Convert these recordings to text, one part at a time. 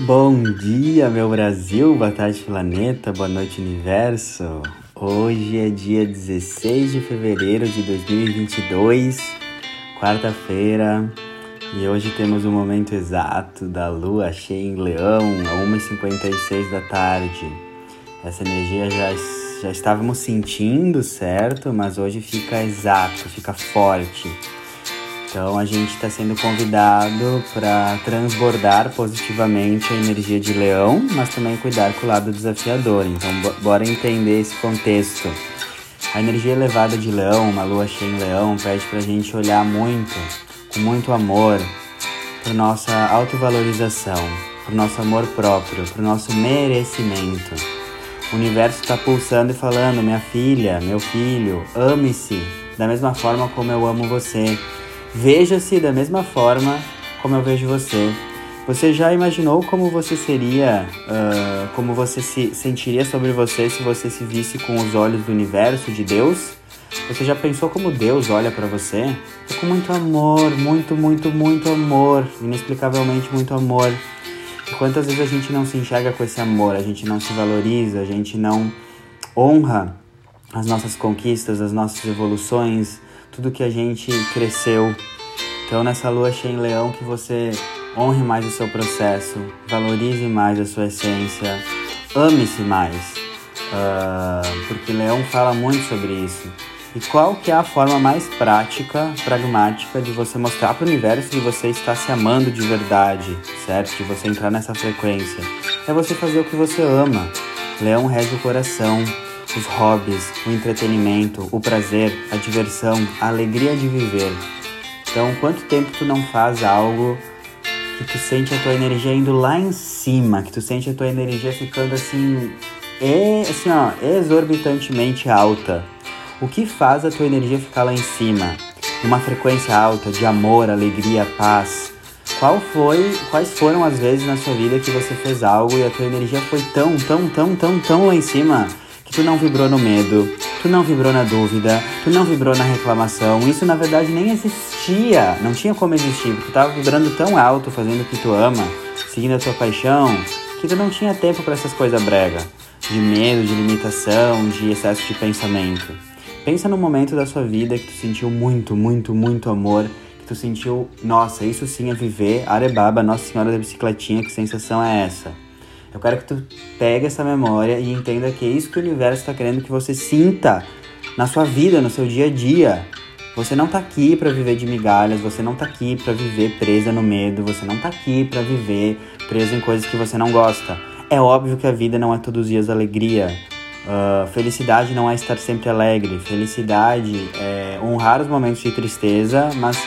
Bom dia, meu Brasil, boa tarde, planeta, boa noite, universo. Hoje é dia 16 de fevereiro de 2022, quarta-feira, e hoje temos o momento exato da lua cheia em Leão, a 1h56 da tarde. Essa energia já, já estávamos sentindo, certo? Mas hoje fica exato, fica forte. Então a gente está sendo convidado para transbordar positivamente a energia de leão, mas também cuidar com o lado desafiador. Então bora entender esse contexto. A energia elevada de leão, uma lua cheia em leão, pede para a gente olhar muito, com muito amor, para nossa autovalorização, para o nosso amor próprio, para o nosso merecimento. O universo está pulsando e falando: minha filha, meu filho, ame-se da mesma forma como eu amo você. Veja-se da mesma forma como eu vejo você. Você já imaginou como você seria, uh, como você se sentiria sobre você se você se visse com os olhos do universo, de Deus? Você já pensou como Deus olha para você? É com muito amor, muito, muito, muito amor, inexplicavelmente muito amor. E quantas vezes a gente não se enxerga com esse amor, a gente não se valoriza, a gente não honra as nossas conquistas, as nossas evoluções, tudo que a gente cresceu. Então, nessa lua cheia em leão, que você honre mais o seu processo, valorize mais a sua essência, ame-se mais, uh, porque leão fala muito sobre isso. E qual que é a forma mais prática, pragmática de você mostrar para o universo que você está se amando de verdade, certo? De você entrar nessa frequência. É você fazer o que você ama. Leão rege o coração, os hobbies, o entretenimento, o prazer, a diversão, a alegria de viver. Então, quanto tempo tu não faz algo que tu sente a tua energia indo lá em cima, que tu sente a tua energia ficando assim, é, assim ó, exorbitantemente alta. O que faz a tua energia ficar lá em cima? Uma frequência alta de amor, alegria, paz. Qual foi, quais foram as vezes na sua vida que você fez algo e a tua energia foi tão, tão, tão, tão, tão lá em cima tu não vibrou no medo, tu não vibrou na dúvida, tu não vibrou na reclamação. Isso na verdade nem existia, não tinha como existir, porque tu tava vibrando tão alto fazendo o que tu ama, seguindo a tua paixão, que tu não tinha tempo para essas coisas brega, de medo, de limitação, de excesso de pensamento. Pensa no momento da sua vida que tu sentiu muito, muito, muito amor, que tu sentiu, nossa, isso sim é viver, Arebaba, Nossa Senhora da Bicicletinha, que sensação é essa? Eu quero que tu pegue essa memória e entenda que é isso que o universo está querendo que você sinta na sua vida, no seu dia a dia. Você não tá aqui para viver de migalhas, você não tá aqui para viver presa no medo, você não tá aqui para viver presa em coisas que você não gosta. É óbvio que a vida não é todos os dias alegria. Uh, felicidade não é estar sempre alegre. Felicidade é honrar os momentos de tristeza, mas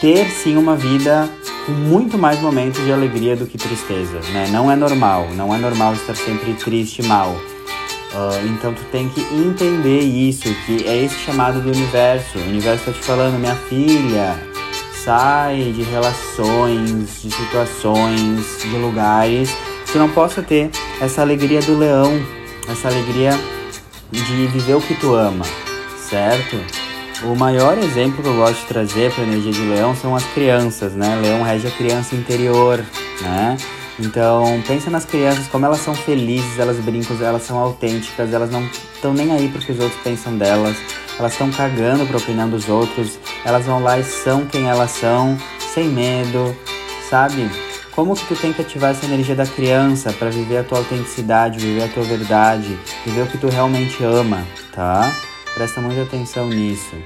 ter sim uma vida com muito mais momentos de alegria do que tristeza, né? Não é normal, não é normal estar sempre triste e mal. Uh, então tu tem que entender isso, que é esse chamado do universo. O universo está te falando, minha filha, sai de relações, de situações, de lugares que não possa ter essa alegria do leão, essa alegria de viver o que tu ama, certo? O maior exemplo que eu gosto de trazer para a energia de leão são as crianças, né? Leão rege a criança interior, né? Então, pensa nas crianças, como elas são felizes, elas brincam, elas são autênticas, elas não estão nem aí porque os outros pensam delas, elas estão cagando para a opinião dos outros, elas vão lá e são quem elas são, sem medo, sabe? Como que tu tem que ativar essa energia da criança para viver a tua autenticidade, viver a tua verdade, viver o que tu realmente ama, tá? Presta muita atenção nisso.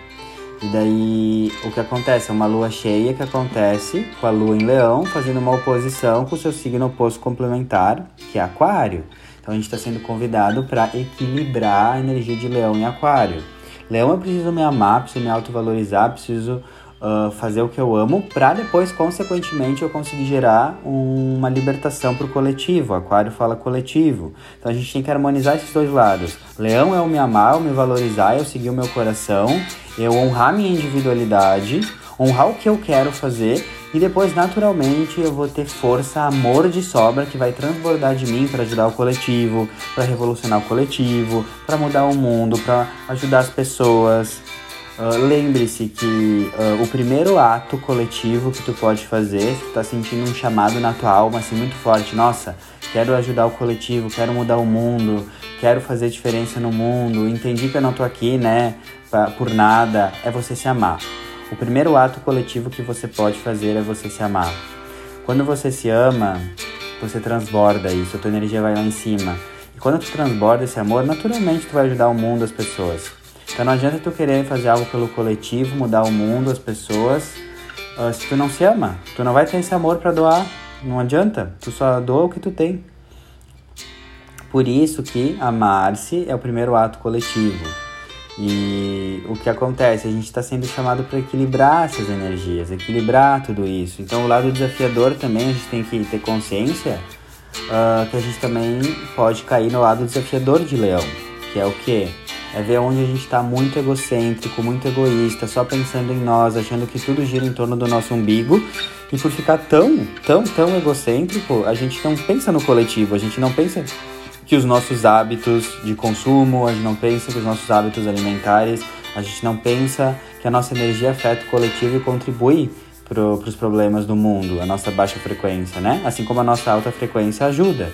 E daí o que acontece? É uma lua cheia que acontece com a lua em leão, fazendo uma oposição com o seu signo oposto complementar, que é aquário. Então a gente está sendo convidado para equilibrar a energia de leão e aquário. Leão eu preciso me amar, preciso me autovalorizar, preciso uh, fazer o que eu amo, para depois, consequentemente, eu conseguir gerar um, uma libertação para o coletivo. Aquário fala coletivo. Então a gente tem que harmonizar esses dois lados. Leão é o me amar, o me valorizar, eu seguir o meu coração, eu honrar minha individualidade, honrar o que eu quero fazer e depois naturalmente eu vou ter força, amor de sobra que vai transbordar de mim para ajudar o coletivo, para revolucionar o coletivo, para mudar o mundo, para ajudar as pessoas, Uh, Lembre-se que uh, o primeiro ato coletivo que tu pode fazer, se tu tá sentindo um chamado na tua alma assim muito forte, nossa, quero ajudar o coletivo, quero mudar o mundo, quero fazer diferença no mundo, entendi que eu não tô aqui, né, pra, por nada, é você se amar. O primeiro ato coletivo que você pode fazer é você se amar. Quando você se ama, você transborda isso, a tua energia vai lá em cima. E quando tu transborda esse amor, naturalmente tu vai ajudar o mundo, as pessoas. Então não adianta tu querer fazer algo pelo coletivo, mudar o mundo, as pessoas, uh, se tu não se ama. Tu não vai ter esse amor para doar. Não adianta. Tu só doa o que tu tem. Por isso que amar-se é o primeiro ato coletivo. E o que acontece? A gente está sendo chamado para equilibrar essas energias, equilibrar tudo isso. Então, o lado desafiador também a gente tem que ter consciência uh, que a gente também pode cair no lado desafiador de leão, que é o que? É ver onde a gente está muito egocêntrico, muito egoísta, só pensando em nós, achando que tudo gira em torno do nosso umbigo. E por ficar tão, tão, tão egocêntrico, a gente não pensa no coletivo, a gente não pensa que os nossos hábitos de consumo, a gente não pensa que os nossos hábitos alimentares, a gente não pensa que a nossa energia afeta o coletivo e contribui para os problemas do mundo, a nossa baixa frequência, né? Assim como a nossa alta frequência ajuda.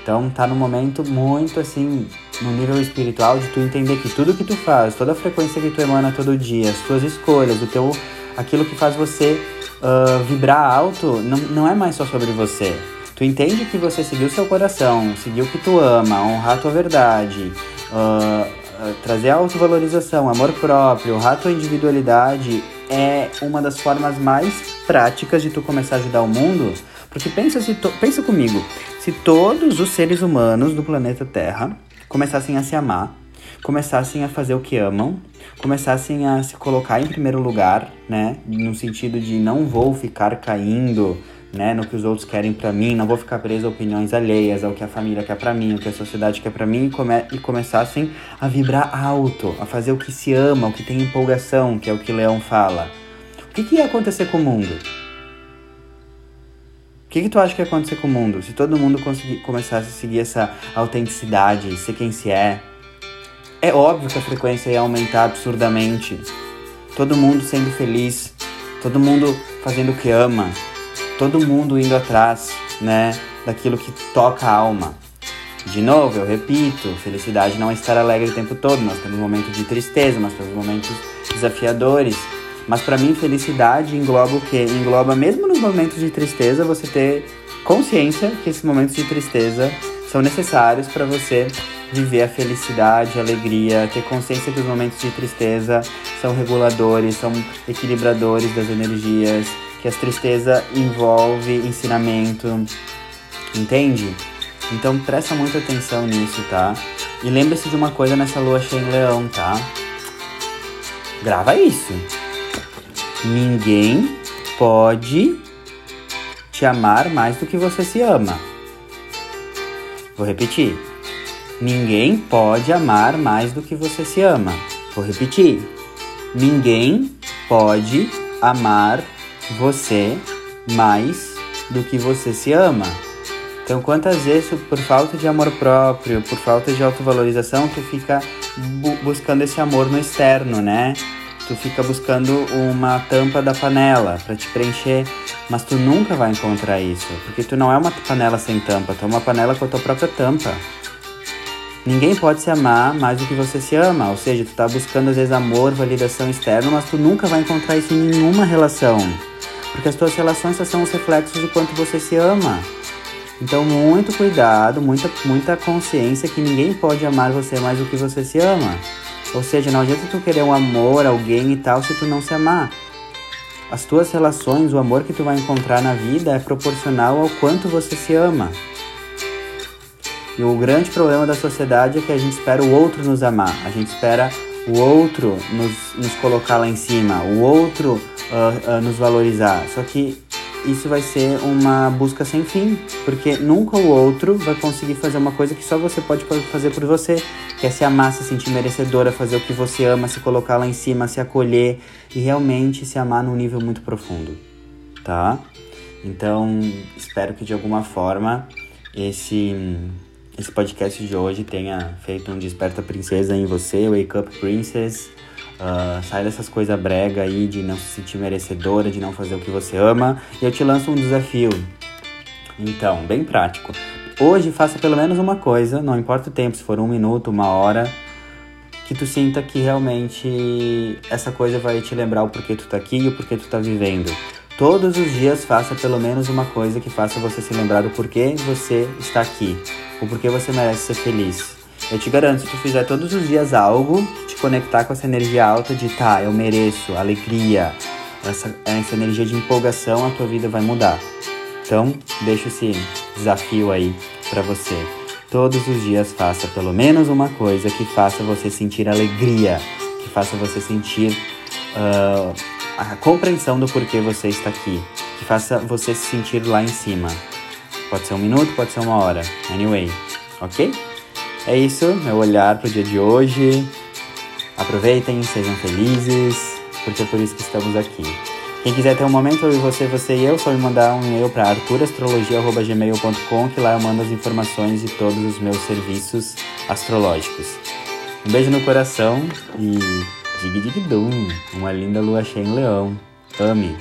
Então tá no momento muito assim, no nível espiritual, de tu entender que tudo que tu faz, toda a frequência que tu emana todo dia, as tuas escolhas, o teu, aquilo que faz você uh, vibrar alto, não, não é mais só sobre você. Tu entende que você seguiu seu coração, seguiu o que tu ama, honrar tua verdade, uh, trazer autovalorização, amor próprio, honrar tua individualidade é uma das formas mais práticas de tu começar a ajudar o mundo porque pensa, se pensa comigo, se todos os seres humanos do planeta Terra começassem a se amar, começassem a fazer o que amam, começassem a se colocar em primeiro lugar, né? No sentido de não vou ficar caindo, né, no que os outros querem para mim, não vou ficar preso a opiniões alheias, ao que a família quer para mim, o que a sociedade quer para mim, e, come e começassem a vibrar alto, a fazer o que se ama, o que tem empolgação, que é o que Leão fala. O que, que ia acontecer com o mundo? Que, que tu acha que ia acontecer com o mundo se todo mundo conseguir, começasse a seguir essa autenticidade, ser quem se é? É óbvio que a frequência ia aumentar absurdamente. Todo mundo sendo feliz, todo mundo fazendo o que ama, todo mundo indo atrás, né, daquilo que toca a alma. De novo, eu repito, felicidade não é estar alegre o tempo todo. Nós temos momentos de tristeza, nós temos momentos desafiadores, mas para mim, felicidade engloba o quê? Engloba, mesmo nos momentos de tristeza, você ter consciência que esses momentos de tristeza são necessários para você viver a felicidade, a alegria, ter consciência que os momentos de tristeza são reguladores, são equilibradores das energias, que a tristeza envolve ensinamento, entende? Então presta muita atenção nisso, tá? E lembre-se de uma coisa nessa lua cheia em leão, tá? Grava isso. Ninguém pode te amar mais do que você se ama. Vou repetir. Ninguém pode amar mais do que você se ama. Vou repetir. Ninguém pode amar você mais do que você se ama. Então, quantas vezes, por falta de amor próprio, por falta de autovalorização, tu fica bu buscando esse amor no externo, né? Tu fica buscando uma tampa da panela para te preencher, mas tu nunca vai encontrar isso, porque tu não é uma panela sem tampa, tu é uma panela com a tua própria tampa. Ninguém pode se amar mais do que você se ama, ou seja, tu tá buscando às vezes amor, validação externa, mas tu nunca vai encontrar isso em nenhuma relação, porque as tuas relações só são os reflexos do quanto você se ama. Então, muito cuidado, muita, muita consciência que ninguém pode amar você mais do que você se ama. Ou seja, não adianta tu querer um amor, alguém e tal, se tu não se amar. As tuas relações, o amor que tu vai encontrar na vida é proporcional ao quanto você se ama. E o grande problema da sociedade é que a gente espera o outro nos amar, a gente espera o outro nos, nos colocar lá em cima, o outro uh, uh, nos valorizar. Só que isso vai ser uma busca sem fim, porque nunca o outro vai conseguir fazer uma coisa que só você pode fazer por você, que é se amar, se sentir merecedora, fazer o que você ama, se colocar lá em cima, se acolher e realmente se amar num nível muito profundo, tá? Então, espero que de alguma forma esse esse podcast de hoje tenha feito um desperta princesa em você, wake up princess. Uh, sai dessas coisas brega aí de não se sentir merecedora, de não fazer o que você ama. E eu te lanço um desafio. Então, bem prático. Hoje faça pelo menos uma coisa, não importa o tempo, se for um minuto, uma hora, que tu sinta que realmente essa coisa vai te lembrar o porquê tu tá aqui e o porquê tu tá vivendo. Todos os dias faça pelo menos uma coisa que faça você se lembrar do porquê você está aqui, o porquê você merece ser feliz. Eu te garanto, se tu fizer todos os dias algo, te conectar com essa energia alta de tá, eu mereço, alegria, essa, essa energia de empolgação, a tua vida vai mudar. Então, deixa esse desafio aí para você. Todos os dias faça pelo menos uma coisa que faça você sentir alegria, que faça você sentir uh, a compreensão do porquê você está aqui, que faça você se sentir lá em cima. Pode ser um minuto, pode ser uma hora. Anyway, ok? É isso, meu olhar pro dia de hoje. Aproveitem, sejam felizes, porque é por isso que estamos aqui. Quem quiser ter um momento, e você, você e eu, só me mandar um e-mail para arturastrologia.gmail.com que lá eu mando as informações de todos os meus serviços astrológicos. Um beijo no coração e dig dig dum, uma linda lua cheia em leão. Ame!